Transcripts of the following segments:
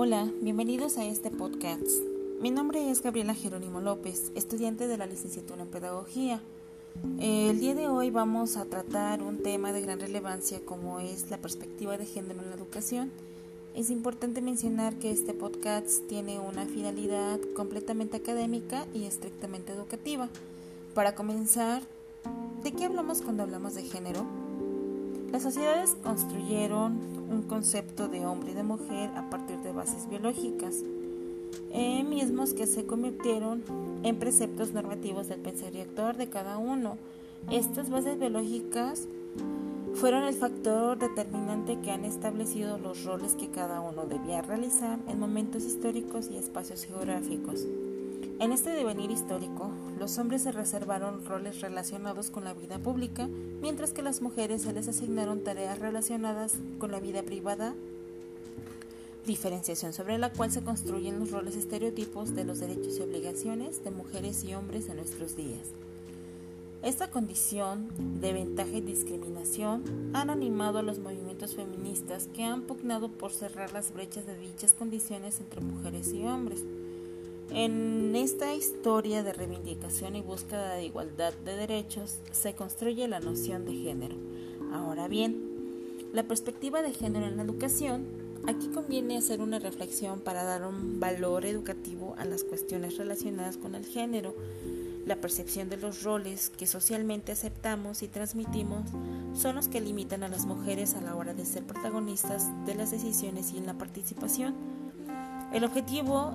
Hola, bienvenidos a este podcast. Mi nombre es Gabriela Jerónimo López, estudiante de la licenciatura en Pedagogía. El día de hoy vamos a tratar un tema de gran relevancia como es la perspectiva de género en la educación. Es importante mencionar que este podcast tiene una finalidad completamente académica y estrictamente educativa. Para comenzar, ¿de qué hablamos cuando hablamos de género? Las sociedades construyeron un concepto de hombre y de mujer a partir bases biológicas, eh, mismos que se convirtieron en preceptos normativos del pensar y actuar de cada uno. Estas bases biológicas fueron el factor determinante que han establecido los roles que cada uno debía realizar en momentos históricos y espacios geográficos. En este devenir histórico, los hombres se reservaron roles relacionados con la vida pública, mientras que las mujeres se les asignaron tareas relacionadas con la vida privada, diferenciación sobre la cual se construyen los roles estereotipos de los derechos y obligaciones de mujeres y hombres en nuestros días. Esta condición de ventaja y discriminación han animado a los movimientos feministas que han pugnado por cerrar las brechas de dichas condiciones entre mujeres y hombres. En esta historia de reivindicación y búsqueda de igualdad de derechos se construye la noción de género. Ahora bien, la perspectiva de género en la educación, aquí conviene hacer una reflexión para dar un valor educativo a las cuestiones relacionadas con el género. La percepción de los roles que socialmente aceptamos y transmitimos son los que limitan a las mujeres a la hora de ser protagonistas de las decisiones y en la participación. El objetivo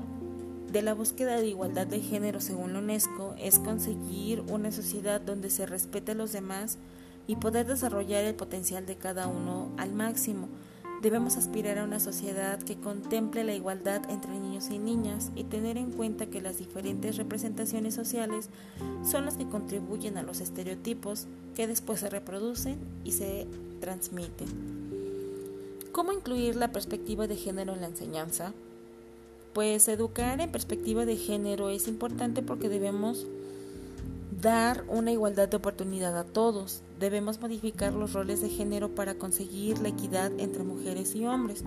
de la búsqueda de igualdad de género según la UNESCO es conseguir una sociedad donde se respete a los demás y poder desarrollar el potencial de cada uno al máximo. Debemos aspirar a una sociedad que contemple la igualdad entre niños y niñas y tener en cuenta que las diferentes representaciones sociales son las que contribuyen a los estereotipos que después se reproducen y se transmiten. ¿Cómo incluir la perspectiva de género en la enseñanza? Pues educar en perspectiva de género es importante porque debemos dar una igualdad de oportunidad a todos. Debemos modificar los roles de género para conseguir la equidad entre mujeres y hombres.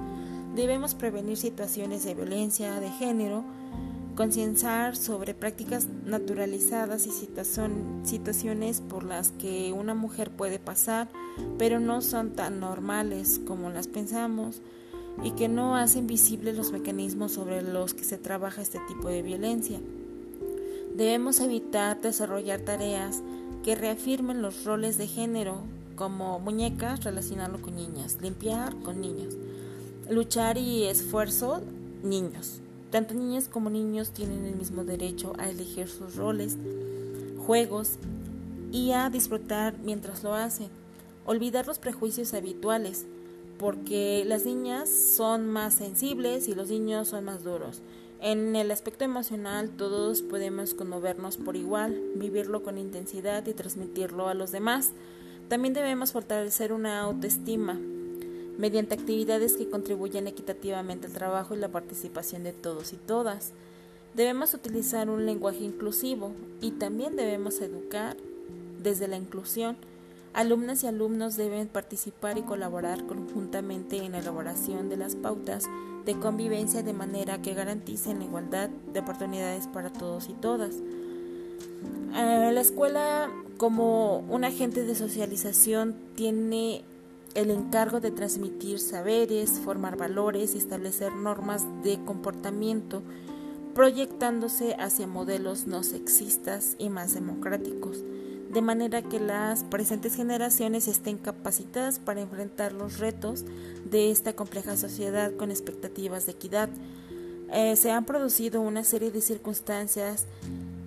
Debemos prevenir situaciones de violencia de género, concienciar sobre prácticas naturalizadas y situaciones por las que una mujer puede pasar, pero no son tan normales como las pensamos y que no hacen visibles los mecanismos sobre los que se trabaja este tipo de violencia. Debemos evitar desarrollar tareas que reafirmen los roles de género, como muñecas, relacionarlo con niñas, limpiar con niños, luchar y esfuerzo, niños. Tanto niñas como niños tienen el mismo derecho a elegir sus roles, juegos y a disfrutar mientras lo hacen. Olvidar los prejuicios habituales, porque las niñas son más sensibles y los niños son más duros. En el aspecto emocional todos podemos conmovernos por igual, vivirlo con intensidad y transmitirlo a los demás. También debemos fortalecer una autoestima mediante actividades que contribuyan equitativamente al trabajo y la participación de todos y todas. Debemos utilizar un lenguaje inclusivo y también debemos educar desde la inclusión Alumnas y alumnos deben participar y colaborar conjuntamente en la elaboración de las pautas de convivencia de manera que garanticen la igualdad de oportunidades para todos y todas. Eh, la escuela como un agente de socialización tiene el encargo de transmitir saberes, formar valores y establecer normas de comportamiento, proyectándose hacia modelos no sexistas y más democráticos de manera que las presentes generaciones estén capacitadas para enfrentar los retos de esta compleja sociedad con expectativas de equidad. Eh, se han producido una serie de circunstancias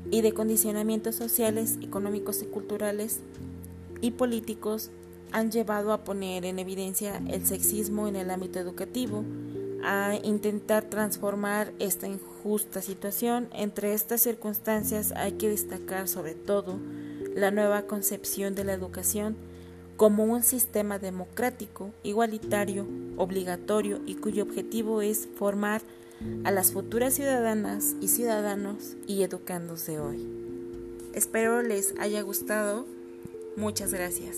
y de condicionamientos sociales, económicos y culturales y políticos han llevado a poner en evidencia el sexismo en el ámbito educativo, a intentar transformar esta injusta situación. Entre estas circunstancias hay que destacar sobre todo la nueva concepción de la educación como un sistema democrático, igualitario, obligatorio y cuyo objetivo es formar a las futuras ciudadanas y ciudadanos y educándose hoy. Espero les haya gustado. Muchas gracias.